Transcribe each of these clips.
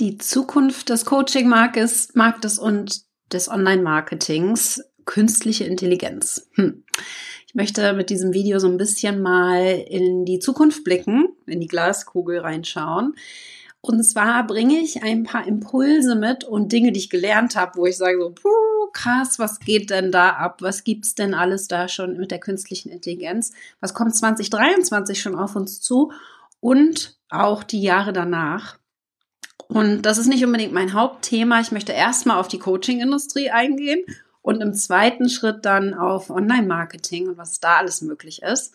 Die Zukunft des Coaching-Marktes Marktes und des Online-Marketings, künstliche Intelligenz. Hm. Ich möchte mit diesem Video so ein bisschen mal in die Zukunft blicken, in die Glaskugel reinschauen. Und zwar bringe ich ein paar Impulse mit und Dinge, die ich gelernt habe, wo ich sage so, puh, krass, was geht denn da ab? Was gibt's denn alles da schon mit der künstlichen Intelligenz? Was kommt 2023 schon auf uns zu? Und auch die Jahre danach. Und das ist nicht unbedingt mein Hauptthema. Ich möchte erstmal auf die Coaching-Industrie eingehen und im zweiten Schritt dann auf Online-Marketing und was da alles möglich ist.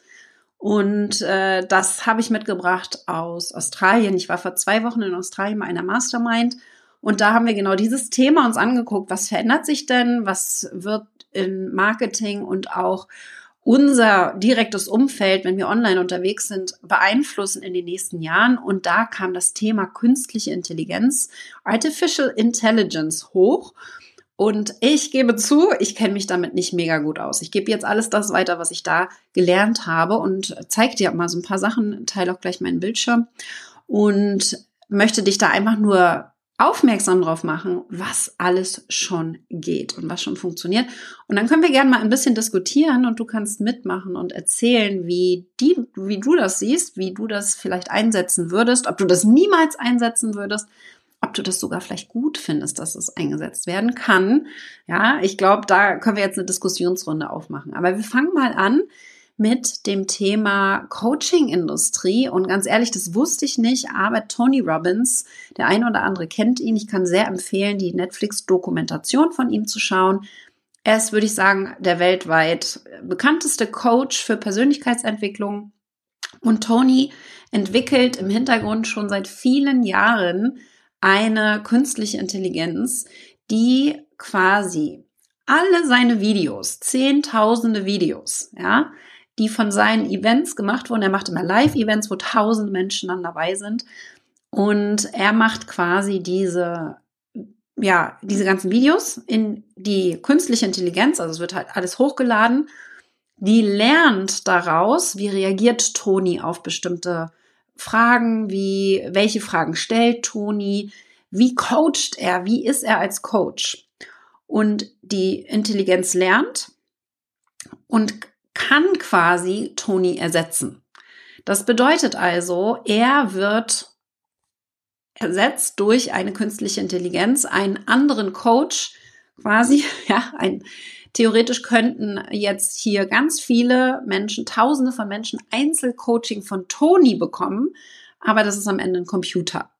Und äh, das habe ich mitgebracht aus Australien. Ich war vor zwei Wochen in Australien bei einer Mastermind und da haben wir genau dieses Thema uns angeguckt. Was verändert sich denn? Was wird in Marketing und auch unser direktes Umfeld, wenn wir online unterwegs sind, beeinflussen in den nächsten Jahren. Und da kam das Thema künstliche Intelligenz, Artificial Intelligence hoch. Und ich gebe zu, ich kenne mich damit nicht mega gut aus. Ich gebe jetzt alles das weiter, was ich da gelernt habe und zeige dir mal so ein paar Sachen, teile auch gleich meinen Bildschirm und möchte dich da einfach nur aufmerksam drauf machen, was alles schon geht und was schon funktioniert. Und dann können wir gerne mal ein bisschen diskutieren und du kannst mitmachen und erzählen, wie die, wie du das siehst, wie du das vielleicht einsetzen würdest, ob du das niemals einsetzen würdest, ob du das sogar vielleicht gut findest, dass es eingesetzt werden kann. Ja, ich glaube, da können wir jetzt eine Diskussionsrunde aufmachen. Aber wir fangen mal an mit dem Thema Coaching-Industrie. Und ganz ehrlich, das wusste ich nicht, aber Tony Robbins, der eine oder andere kennt ihn. Ich kann sehr empfehlen, die Netflix-Dokumentation von ihm zu schauen. Er ist, würde ich sagen, der weltweit bekannteste Coach für Persönlichkeitsentwicklung. Und Tony entwickelt im Hintergrund schon seit vielen Jahren eine künstliche Intelligenz, die quasi alle seine Videos, zehntausende Videos, ja, die von seinen Events gemacht wurden. Er macht immer Live-Events, wo tausend Menschen dann dabei sind. Und er macht quasi diese, ja, diese ganzen Videos in die künstliche Intelligenz, also es wird halt alles hochgeladen. Die lernt daraus, wie reagiert Toni auf bestimmte Fragen, wie, welche Fragen stellt Toni, wie coacht er, wie ist er als Coach. Und die Intelligenz lernt und kann quasi Tony ersetzen. Das bedeutet also, er wird ersetzt durch eine künstliche Intelligenz, einen anderen Coach quasi, ja, ein, theoretisch könnten jetzt hier ganz viele Menschen, tausende von Menschen Einzelcoaching von Tony bekommen, aber das ist am Ende ein Computer.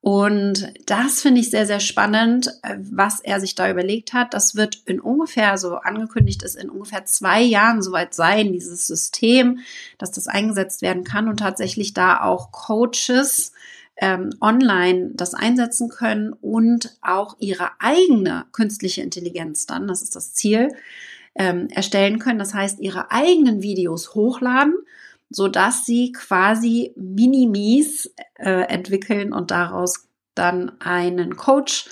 Und das finde ich sehr, sehr spannend, äh, was er sich da überlegt hat. Das wird in ungefähr, so angekündigt ist, in ungefähr zwei Jahren soweit sein, dieses System, dass das eingesetzt werden kann und tatsächlich da auch Coaches ähm, online das einsetzen können und auch ihre eigene künstliche Intelligenz dann, das ist das Ziel, ähm, erstellen können. Das heißt, ihre eigenen Videos hochladen so dass sie quasi Minimis äh, entwickeln und daraus dann einen Coach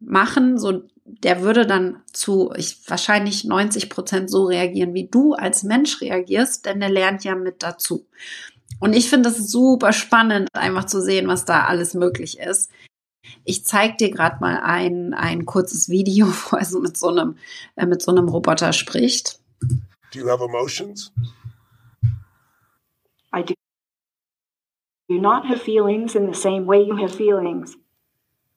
machen, so der würde dann zu ich, wahrscheinlich 90 Prozent so reagieren, wie du als Mensch reagierst, denn er lernt ja mit dazu. Und ich finde es super spannend, einfach zu sehen, was da alles möglich ist. Ich zeige dir gerade mal ein, ein kurzes Video, wo er so mit so einem, äh, mit so einem Roboter spricht. Do you have emotions? I do not have feelings in the same way you have feelings.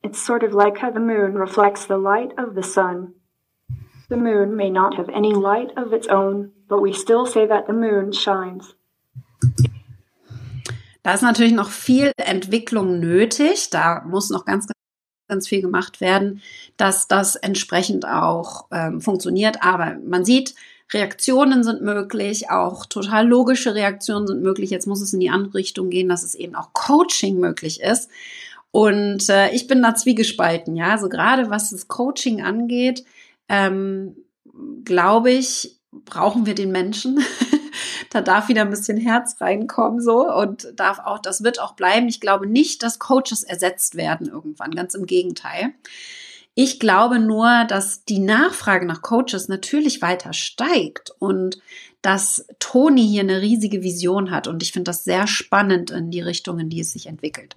It's sort of like how the moon reflects the light of the sun. The moon may not have any light of its own, but we still say that the moon shines. Da ist natürlich noch viel Entwicklung nötig. Da muss noch ganz, ganz viel gemacht werden, dass das entsprechend auch ähm, funktioniert. Aber man sieht, Reaktionen sind möglich, auch total logische Reaktionen sind möglich. Jetzt muss es in die andere Richtung gehen, dass es eben auch Coaching möglich ist. Und äh, ich bin da zwiegespalten, ja. Also gerade was das Coaching angeht, ähm, glaube ich, brauchen wir den Menschen. da darf wieder ein bisschen Herz reinkommen so und darf auch, das wird auch bleiben. Ich glaube nicht, dass Coaches ersetzt werden irgendwann, ganz im Gegenteil. Ich glaube nur, dass die Nachfrage nach Coaches natürlich weiter steigt und dass Toni hier eine riesige Vision hat und ich finde das sehr spannend in die Richtung, in die es sich entwickelt.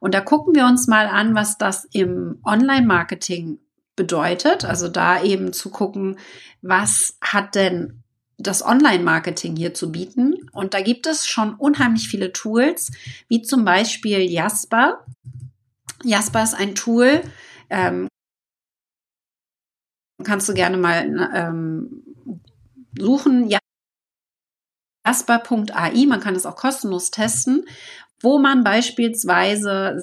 Und da gucken wir uns mal an, was das im Online-Marketing bedeutet. Also da eben zu gucken, was hat denn das Online-Marketing hier zu bieten. Und da gibt es schon unheimlich viele Tools, wie zum Beispiel Jasper. Jasper ist ein Tool, ähm, kannst du gerne mal ähm, suchen. Jasper.ai, man kann es auch kostenlos testen, wo man beispielsweise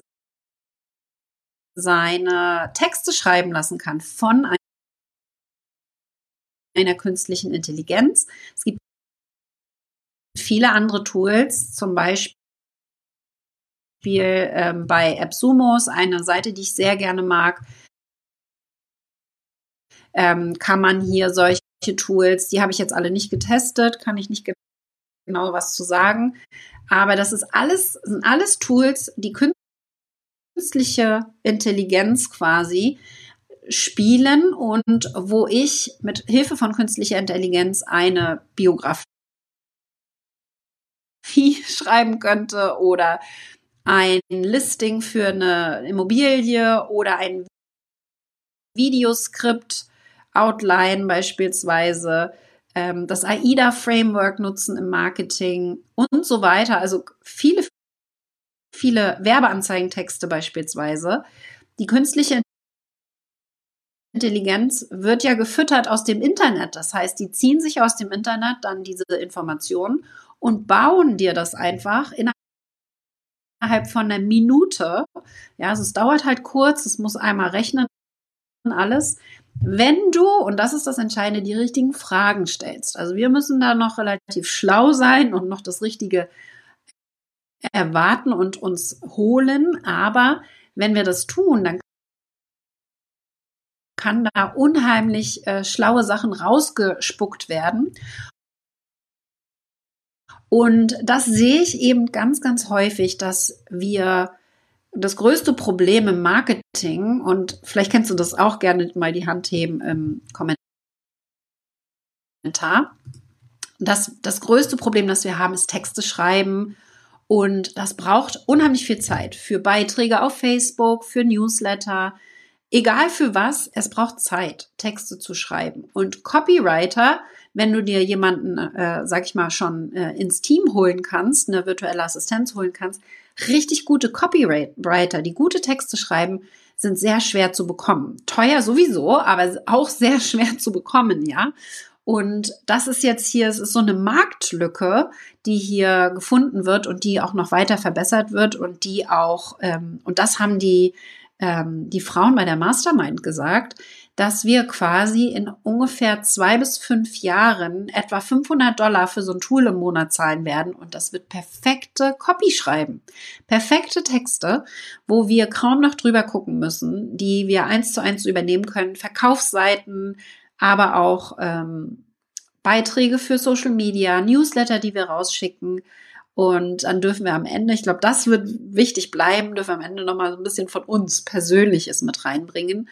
seine Texte schreiben lassen kann von einer künstlichen Intelligenz. Es gibt viele andere Tools, zum Beispiel ähm, bei AppSumos, eine Seite, die ich sehr gerne mag, ähm, kann man hier solche Tools, die habe ich jetzt alle nicht getestet, kann ich nicht genau was zu sagen, aber das ist alles, sind alles Tools, die künstliche Intelligenz quasi spielen und wo ich mit Hilfe von künstlicher Intelligenz eine Biografie schreiben könnte oder ein Listing für eine Immobilie oder ein Videoskript, Outline beispielsweise, ähm, das AIDA-Framework nutzen im Marketing und so weiter. Also viele, viele Werbeanzeigentexte beispielsweise. Die künstliche Intelligenz wird ja gefüttert aus dem Internet. Das heißt, die ziehen sich aus dem Internet dann diese Informationen und bauen dir das einfach innerhalb von einer Minute. Ja, also es dauert halt kurz, es muss einmal rechnen, alles. Wenn du, und das ist das Entscheidende, die richtigen Fragen stellst. Also wir müssen da noch relativ schlau sein und noch das Richtige erwarten und uns holen. Aber wenn wir das tun, dann kann da unheimlich äh, schlaue Sachen rausgespuckt werden. Und das sehe ich eben ganz, ganz häufig, dass wir das größte Problem im Marketing, und vielleicht kennst du das auch gerne mal die Hand heben im Kommentar, das, das größte Problem, das wir haben, ist Texte schreiben. Und das braucht unheimlich viel Zeit für Beiträge auf Facebook, für Newsletter, Egal für was, es braucht Zeit, Texte zu schreiben. Und Copywriter, wenn du dir jemanden, äh, sag ich mal, schon äh, ins Team holen kannst, eine virtuelle Assistenz holen kannst, richtig gute Copywriter, die gute Texte schreiben, sind sehr schwer zu bekommen. Teuer sowieso, aber auch sehr schwer zu bekommen, ja. Und das ist jetzt hier, es ist so eine Marktlücke, die hier gefunden wird und die auch noch weiter verbessert wird und die auch, ähm, und das haben die ähm, die Frauen bei der Mastermind gesagt, dass wir quasi in ungefähr zwei bis fünf Jahren etwa 500 Dollar für so ein Tool im Monat zahlen werden und das wird perfekte Copy schreiben. Perfekte Texte, wo wir kaum noch drüber gucken müssen, die wir eins zu eins übernehmen können, Verkaufsseiten, aber auch ähm, Beiträge für Social Media, Newsletter, die wir rausschicken, und dann dürfen wir am Ende, ich glaube, das wird wichtig bleiben, dürfen wir am Ende nochmal so ein bisschen von uns Persönliches mit reinbringen.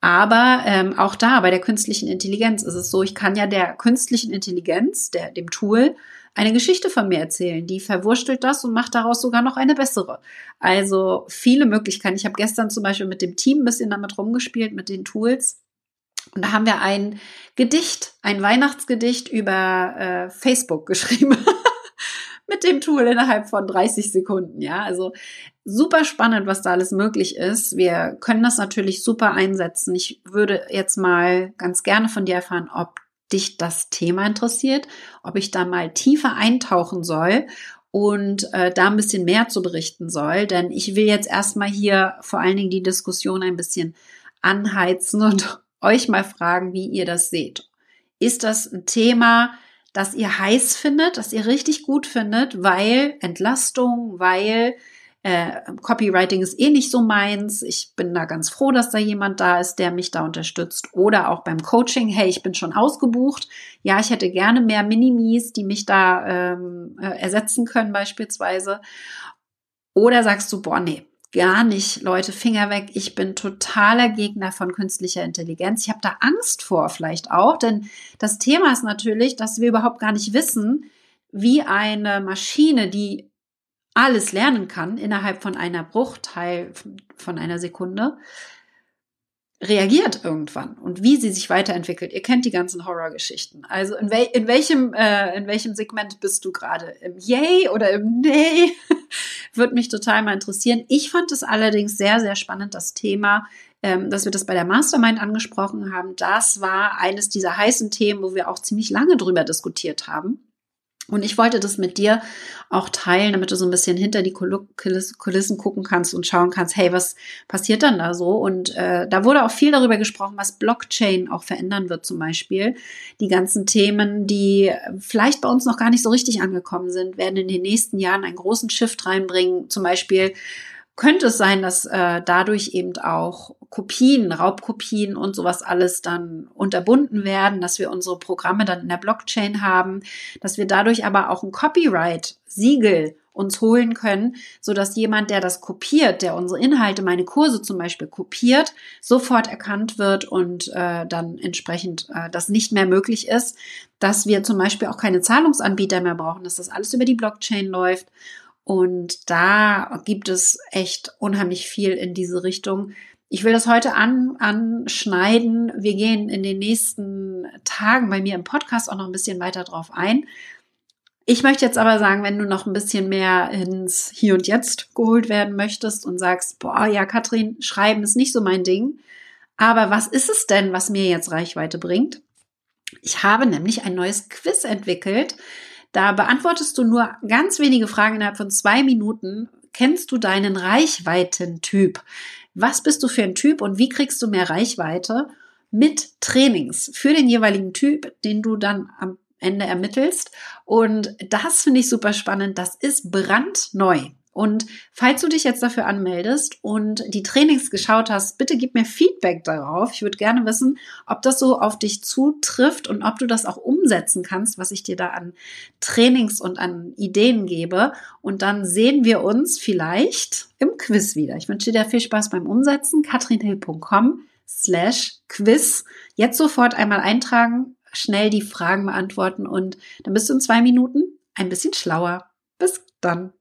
Aber ähm, auch da bei der künstlichen Intelligenz ist es so, ich kann ja der künstlichen Intelligenz, der, dem Tool, eine Geschichte von mir erzählen. Die verwurstelt das und macht daraus sogar noch eine bessere. Also viele Möglichkeiten. Ich habe gestern zum Beispiel mit dem Team ein bisschen damit rumgespielt, mit den Tools. Und da haben wir ein Gedicht, ein Weihnachtsgedicht über äh, Facebook geschrieben. Mit dem Tool innerhalb von 30 Sekunden. Ja, also super spannend, was da alles möglich ist. Wir können das natürlich super einsetzen. Ich würde jetzt mal ganz gerne von dir erfahren, ob dich das Thema interessiert, ob ich da mal tiefer eintauchen soll und äh, da ein bisschen mehr zu berichten soll. Denn ich will jetzt erstmal hier vor allen Dingen die Diskussion ein bisschen anheizen und euch mal fragen, wie ihr das seht. Ist das ein Thema, das ihr heiß findet, das ihr richtig gut findet, weil Entlastung, weil äh, Copywriting ist eh nicht so meins. Ich bin da ganz froh, dass da jemand da ist, der mich da unterstützt. Oder auch beim Coaching, hey, ich bin schon ausgebucht. Ja, ich hätte gerne mehr Minimis, die mich da ähm, äh, ersetzen können beispielsweise. Oder sagst du, boah, nee, gar nicht, Leute, Finger weg. Ich bin totaler Gegner von künstlicher Intelligenz. Ich habe da Angst vor vielleicht auch, denn das Thema ist natürlich, dass wir überhaupt gar nicht wissen, wie eine Maschine, die alles lernen kann innerhalb von einer Bruchteil von einer Sekunde, reagiert irgendwann und wie sie sich weiterentwickelt. Ihr kennt die ganzen Horrorgeschichten. Also in, wel in welchem äh, in welchem Segment bist du gerade? Im Yay oder im Nee? Würde mich total mal interessieren. Ich fand es allerdings sehr sehr spannend das Thema, ähm, dass wir das bei der Mastermind angesprochen haben. Das war eines dieser heißen Themen, wo wir auch ziemlich lange drüber diskutiert haben. Und ich wollte das mit dir auch teilen, damit du so ein bisschen hinter die Kulissen gucken kannst und schauen kannst, hey, was passiert dann da so? Und äh, da wurde auch viel darüber gesprochen, was Blockchain auch verändern wird zum Beispiel. Die ganzen Themen, die vielleicht bei uns noch gar nicht so richtig angekommen sind, werden in den nächsten Jahren einen großen Shift reinbringen. Zum Beispiel könnte es sein, dass äh, dadurch eben auch Kopien, Raubkopien und sowas alles dann unterbunden werden, dass wir unsere Programme dann in der Blockchain haben, dass wir dadurch aber auch ein Copyright-Siegel uns holen können, so dass jemand, der das kopiert, der unsere Inhalte, meine Kurse zum Beispiel kopiert, sofort erkannt wird und äh, dann entsprechend äh, das nicht mehr möglich ist, dass wir zum Beispiel auch keine Zahlungsanbieter mehr brauchen, dass das alles über die Blockchain läuft und da gibt es echt unheimlich viel in diese Richtung. Ich will das heute an, anschneiden. Wir gehen in den nächsten Tagen bei mir im Podcast auch noch ein bisschen weiter drauf ein. Ich möchte jetzt aber sagen, wenn du noch ein bisschen mehr ins Hier und Jetzt geholt werden möchtest und sagst, boah, ja, Katrin, schreiben ist nicht so mein Ding. Aber was ist es denn, was mir jetzt Reichweite bringt? Ich habe nämlich ein neues Quiz entwickelt, da beantwortest du nur ganz wenige Fragen innerhalb von zwei Minuten. Kennst du deinen Reichweitentyp? Was bist du für ein Typ und wie kriegst du mehr Reichweite? Mit Trainings für den jeweiligen Typ, den du dann am Ende ermittelst. Und das finde ich super spannend. Das ist brandneu. Und falls du dich jetzt dafür anmeldest und die Trainings geschaut hast, bitte gib mir Feedback darauf. Ich würde gerne wissen, ob das so auf dich zutrifft und ob du das auch umsetzen kannst, was ich dir da an Trainings und an Ideen gebe. Und dann sehen wir uns vielleicht im Quiz wieder. Ich wünsche dir viel Spaß beim Umsetzen. katrinhill.com slash Quiz. Jetzt sofort einmal eintragen, schnell die Fragen beantworten und dann bist du in zwei Minuten ein bisschen schlauer. Bis dann.